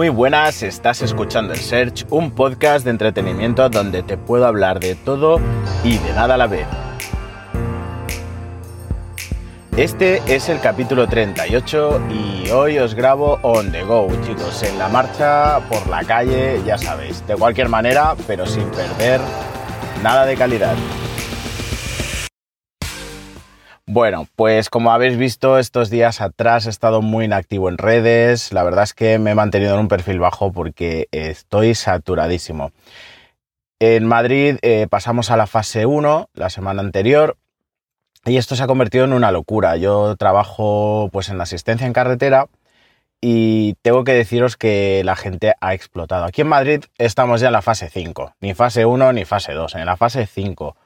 Muy buenas, estás escuchando el Search, un podcast de entretenimiento donde te puedo hablar de todo y de nada a la vez. Este es el capítulo 38 y hoy os grabo on the go, chicos, en la marcha, por la calle, ya sabéis, de cualquier manera, pero sin perder nada de calidad. Bueno, pues como habéis visto estos días atrás he estado muy inactivo en redes, la verdad es que me he mantenido en un perfil bajo porque estoy saturadísimo. En Madrid eh, pasamos a la fase 1 la semana anterior y esto se ha convertido en una locura. Yo trabajo pues en asistencia en carretera y tengo que deciros que la gente ha explotado. Aquí en Madrid estamos ya en la fase 5, ni fase 1 ni fase 2, en la fase 5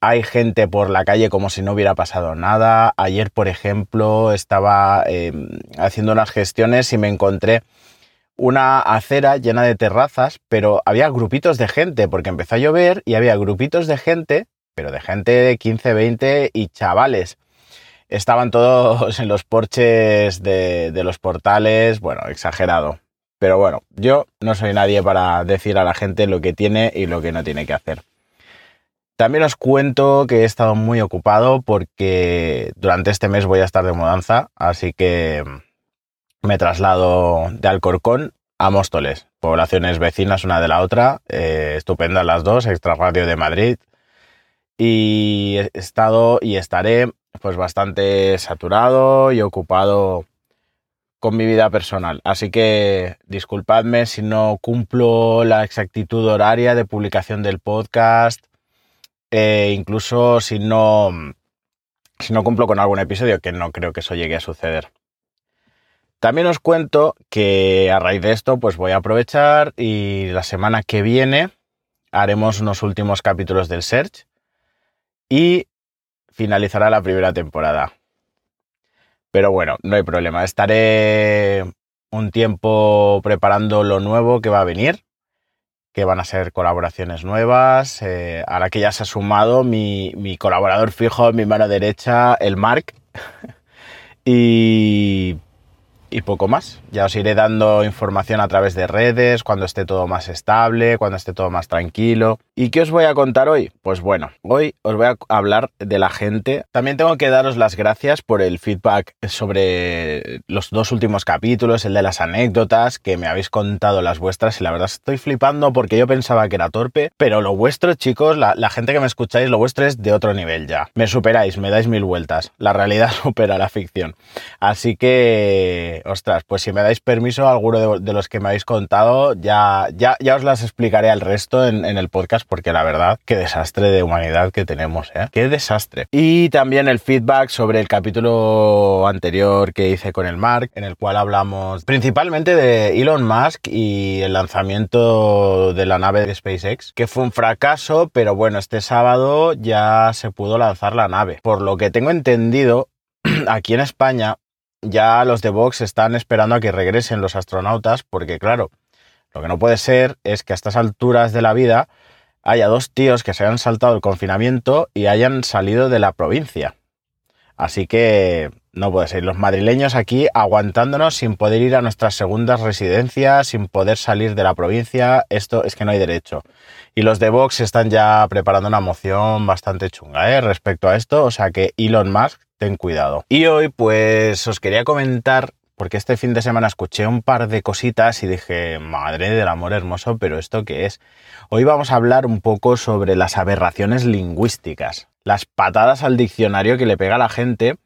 hay gente por la calle como si no hubiera pasado nada. Ayer, por ejemplo, estaba em, haciendo unas gestiones y me encontré una acera llena de terrazas, pero había grupitos de gente, porque empezó a llover y había grupitos de gente, pero de gente de 15, 20 y chavales. Estaban todos en los porches de, de los portales, bueno, exagerado. Pero bueno, yo no soy nadie para decir a la gente lo que tiene y lo que no tiene que hacer. También os cuento que he estado muy ocupado porque durante este mes voy a estar de mudanza, así que me traslado de Alcorcón a Móstoles, poblaciones vecinas una de la otra, eh, estupendas las dos, extra radio de Madrid. Y he estado y estaré pues bastante saturado y ocupado con mi vida personal. Así que disculpadme si no cumplo la exactitud horaria de publicación del podcast eh, incluso si no, si no cumplo con algún episodio, que no creo que eso llegue a suceder. También os cuento que a raíz de esto, pues voy a aprovechar y la semana que viene haremos unos últimos capítulos del Search y finalizará la primera temporada. Pero bueno, no hay problema. Estaré un tiempo preparando lo nuevo que va a venir que van a ser colaboraciones nuevas. Eh, ahora que ya se ha sumado mi, mi colaborador fijo, mi mano derecha, el Mark. y y poco más. Ya os iré dando información a través de redes, cuando esté todo más estable, cuando esté todo más tranquilo. ¿Y qué os voy a contar hoy? Pues bueno, hoy os voy a hablar de la gente. También tengo que daros las gracias por el feedback sobre los dos últimos capítulos, el de las anécdotas, que me habéis contado las vuestras y la verdad estoy flipando porque yo pensaba que era torpe, pero lo vuestro, chicos, la, la gente que me escucháis, lo vuestro es de otro nivel ya. Me superáis, me dais mil vueltas. La realidad supera la ficción. Así que ostras, pues si me dais permiso, alguno de, los que me habéis contado, ya, ya, ya os las explicaré al resto en, el podcast, porque la verdad, qué desastre de humanidad que tenemos, ¿eh? Qué desastre. Y también el feedback sobre el capítulo anterior que hice con el Mark, en el cual hablamos principalmente de Elon Musk y el lanzamiento de la nave de SpaceX, que fue un fracaso, pero bueno, este sábado ya se pudo lanzar la nave. Por lo que tengo entendido, aquí en España ya los de Vox están esperando a que regresen los astronautas, porque claro, lo que no puede ser es que a estas alturas de la vida haya dos tíos que se hayan saltado el confinamiento y hayan salido de la provincia. Así que no puede ser. Los madrileños aquí aguantándonos sin poder ir a nuestras segundas residencias, sin poder salir de la provincia, esto es que no hay derecho. Y los de Vox están ya preparando una moción bastante chunga ¿eh? respecto a esto, o sea que Elon Musk ten cuidado. Y hoy pues os quería comentar, porque este fin de semana escuché un par de cositas y dije, madre del amor hermoso, pero ¿esto qué es? Hoy vamos a hablar un poco sobre las aberraciones lingüísticas, las patadas al diccionario que le pega a la gente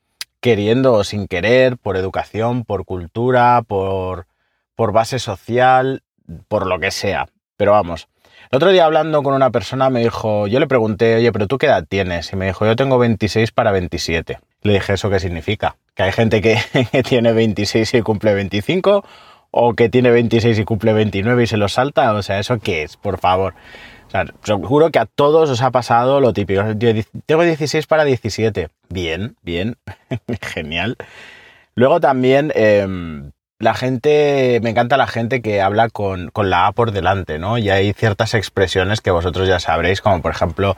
queriendo o sin querer, por educación, por cultura, por, por base social, por lo que sea. Pero vamos, el otro día hablando con una persona me dijo, yo le pregunté, oye, pero tú qué edad tienes? Y me dijo, yo tengo 26 para 27. Le dije, ¿eso qué significa? ¿Que hay gente que, tiene 26 y cumple 25? ¿O que tiene 26 y cumple 29 y se lo salta? O sea, ¿eso qué es? Por favor. O sea, seguro que a todos os ha pasado lo típico. tengo 16 para 17. Bien, bien. Genial. Luego también... Em, la gente, me encanta la gente que habla con, con, la A por delante, ¿no? Y hay ciertas expresiones que vosotros ya sabréis, como por ejemplo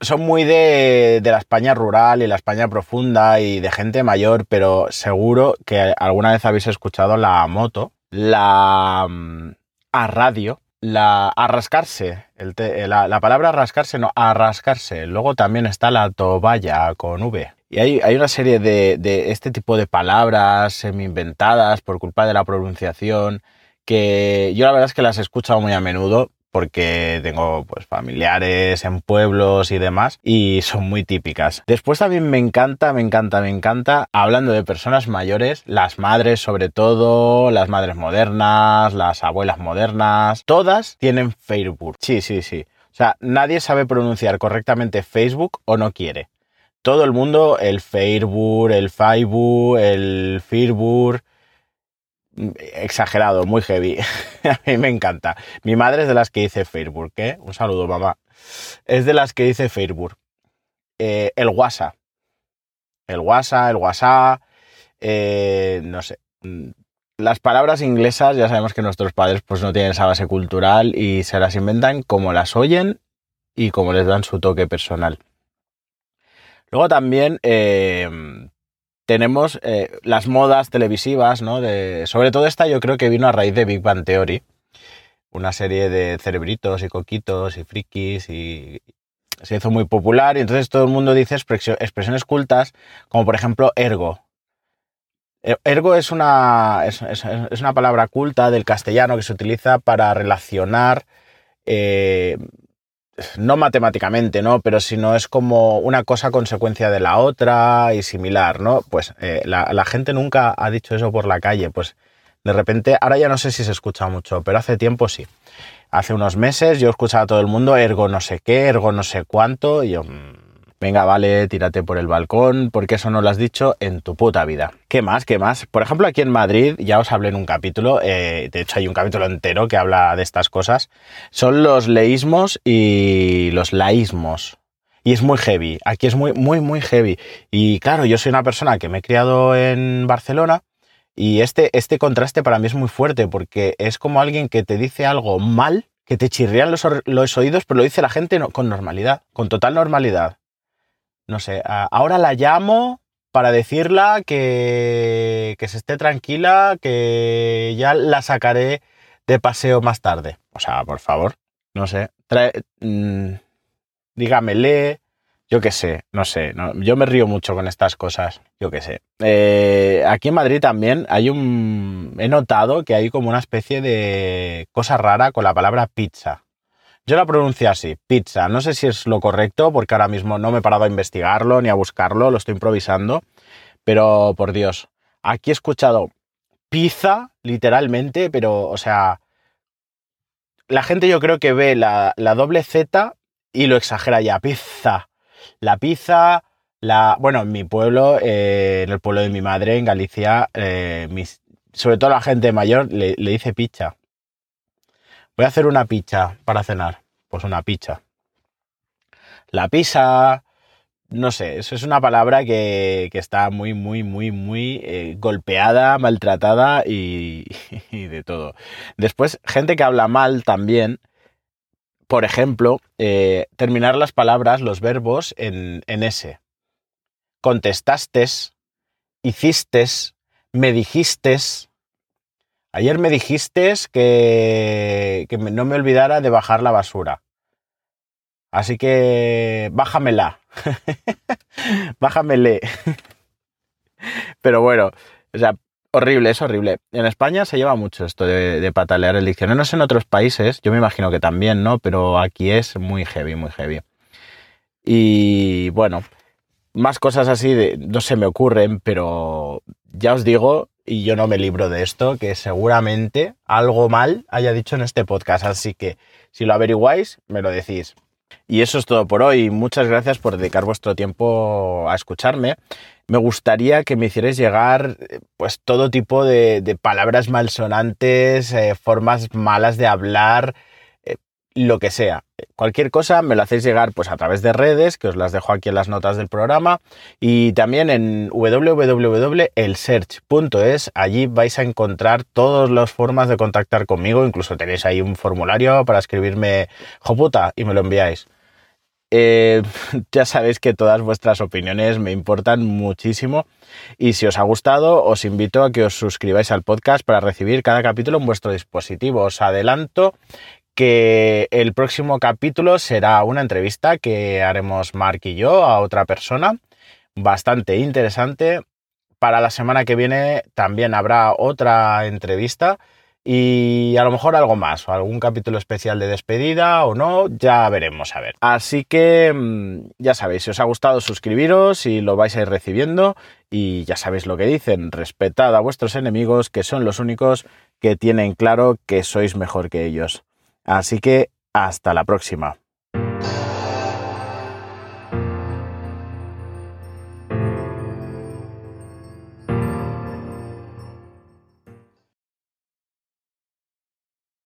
son muy de, la España rural y la España profunda y de gente mayor, pero seguro que alguna vez habéis escuchado la moto, la mm, a radio, la arrascarse, el la, palabra arrascarse, no, arrascarse. Luego también está la toballa con V. Y hay, hay una serie de, de, este tipo de palabras semi-inventadas por culpa de la pronunciación que yo la verdad es que las he escuchado muy a menudo porque tengo pues familiares en pueblos y demás y son muy típicas. Después también me encanta, me encanta, me encanta, hablando de personas mayores, las madres sobre todo, las madres modernas, las abuelas modernas, todas tienen Facebook. Sí, sí, sí. O sea, nadie sabe pronunciar correctamente Facebook o no quiere. Todo el mundo, el Facebook, el Facebook, el Facebook, exagerado, muy heavy. a mí me encanta. Mi madre es de las que dice Facebook, ¿eh? Un saludo, mamá. Es de las que dice Facebook. Eh, el WhatsApp. El WhatsApp, el WhatsApp. Eh, no sé. Las palabras inglesas, ya sabemos que nuestros padres pues no tienen esa base cultural y se las inventan como las oyen y como les dan su toque personal. Luego también eh, tenemos eh, las modas televisivas, ¿no? De, sobre todo esta yo creo que vino a raíz de Big Bang Theory, una serie de cerebritos y coquitos y frikis y se hizo muy popular y entonces todo el mundo dice expresiones cultas como por ejemplo ergo. E, ergo es una, es, una palabra culta del castellano que se utiliza para relacionar eh, no matemáticamente, ¿no? Pero si no es como una cosa consecuencia de la otra y similar, ¿no? Pues eh, la, gente nunca ha dicho eso por la calle, pues de repente, ahora ya no sé si se escucha mucho, pero hace tiempo sí. Hace unos meses yo escuchaba a todo el mundo ergo no sé qué, ergo no sé cuánto, y yo, mm, venga, vale, tírate por el balcón, porque eso no lo has dicho en tu puta vida. ¿Qué más? ¿Qué más? Por ejemplo, aquí en Madrid, ya os hablé en un capítulo, eh, de hecho hay un capítulo entero que habla de estas cosas, son los leísmos y los laísmos. Y es muy heavy, aquí es muy, muy, muy heavy. Y claro, yo soy una persona que me he criado en Barcelona y este, este contraste para mí es muy fuerte porque es como alguien que te dice algo mal, que te chirrían los, los oídos, pero lo dice la gente con normalidad, con total normalidad no sé, ahora la llamo para decirla que, que se esté tranquila, que ya la sacaré de paseo más tarde. O sea, por favor, no sé, trae, mm, dígamele, yo qué sé, no sé, yo me río mucho con estas cosas, yo qué sé. Eh, aquí en Madrid también hay un... He notado que hay como una especie de cosa rara con la palabra pizza. Yo la pronuncio así, pizza. No sé si es lo correcto porque ahora mismo no me he parado a investigarlo ni a buscarlo, lo estoy improvisando. Pero por Dios, aquí he escuchado pizza, literalmente, pero, o sea, la gente yo creo que ve la, doble Z y lo exagera ya. Pizza. La pizza, la. Bueno, en mi pueblo, eh, en el pueblo de mi madre, en Galicia, eh, sobre todo la gente mayor le, le dice pizza. Voy a hacer una pizza para cenar. Pues una pizza. La pizza, no sé, eso es una palabra que, está muy, muy, muy, muy eh, golpeada, maltratada y, de todo. Después, gente que habla mal también, por ejemplo, eh, terminar las palabras, los verbos en, en S. Contestaste, hiciste, me dijiste, Ayer me dijiste que, no me olvidara de bajar la basura. Así que bájamela. Bájamele. Pero bueno, o sea, horrible, es horrible. En España se lleva mucho esto de, patalear el diccionario. No en otros países, yo me imagino que también, ¿no? Pero aquí es muy heavy, muy heavy. Y bueno, más cosas así de, no se me ocurren, pero ya os digo y yo no me libro de esto, que seguramente algo mal haya dicho en este podcast. Así que si lo averiguáis, me lo decís. Y eso es todo por hoy. Muchas gracias por dedicar vuestro tiempo a escucharme. Me gustaría que me hicierais llegar pues todo tipo de, palabras malsonantes, eh, formas malas de hablar, lo que sea. Cualquier cosa me lo hacéis llegar pues a través de redes, que os las dejo aquí en las notas del programa, y también en www.elsearch.es, allí vais a encontrar todas las formas de contactar conmigo, incluso tenéis ahí un formulario para escribirme joputa y me lo enviáis. Eh, ya sabéis que todas vuestras opiniones me importan muchísimo y si os ha gustado os invito a que os suscribáis al podcast para recibir cada capítulo en vuestro dispositivo. Os adelanto que el próximo capítulo será una entrevista que haremos Mark y yo a otra persona, bastante interesante. Para la semana que viene también habrá otra entrevista y a lo mejor algo más, algún capítulo especial de despedida o no, ya veremos a ver. Así que mm, ya sabéis, si os ha gustado suscribiros y lo vais a ir recibiendo y ya sabéis lo que dicen, respetad a vuestros enemigos que son los únicos que tienen claro que sois mejor que ellos. Así que hasta la próxima.